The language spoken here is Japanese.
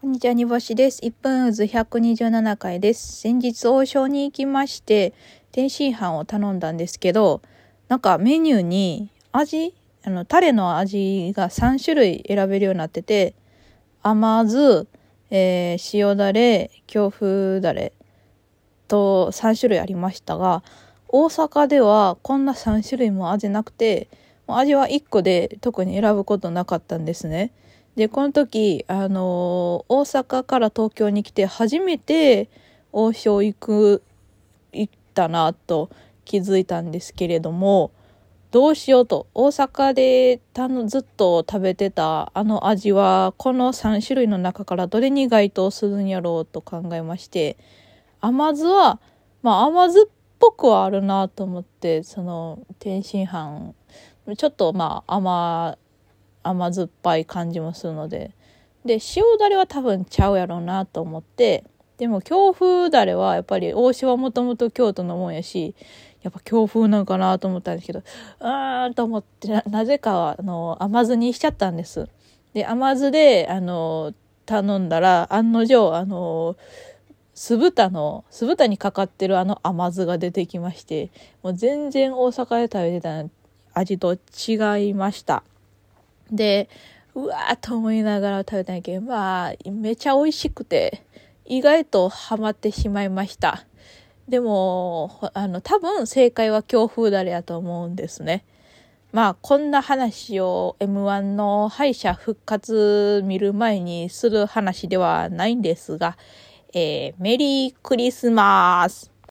こんにちは、煮干しです。1分渦127回です。先日王将に行きまして、天津飯を頼んだんですけど、なんかメニューに味、あの、タレの味が3種類選べるようになってて、甘酢、えー塩だれ、京風だれと3種類ありましたが、大阪ではこんな3種類も味なくて、味は1個で特に選ぶことなかったんですね。で、この時、あのー大阪から東京に来て初めて王将行く、行ったなと気づいたんですけれども、どうしようと、大阪でたのずっと食べてたあの味は、この3種類の中からどれに該当するんやろうと考えまして、甘酢は、まあ甘酢っぽくはあるなと思って、その天津飯、ちょっとまあ甘、甘酸っぱい感じもするので。で、塩だれは多分ちゃうやろうなと思って、でも京風だれはやっぱり大塩はもともと京都のもんやし、やっぱ京風なんかなと思ったんですけど、うーんと思ってな、なぜかあの甘酢にしちゃったんです。で、甘酢で、あの、頼んだら、案の定、あの、酢豚の、酢豚にかかってるあの甘酢が出てきまして、もう全然大阪で食べてた味と違いました。で、うわーと思いながら食べたんやけど、まあ、めちゃ美味しくて、意外とハマってしまいました。でも、あの、多分正解は京風だれやと思うんですね。まあ、こんな話を M1 の敗者復活見る前にする話ではないんですが、えーメリークリスマス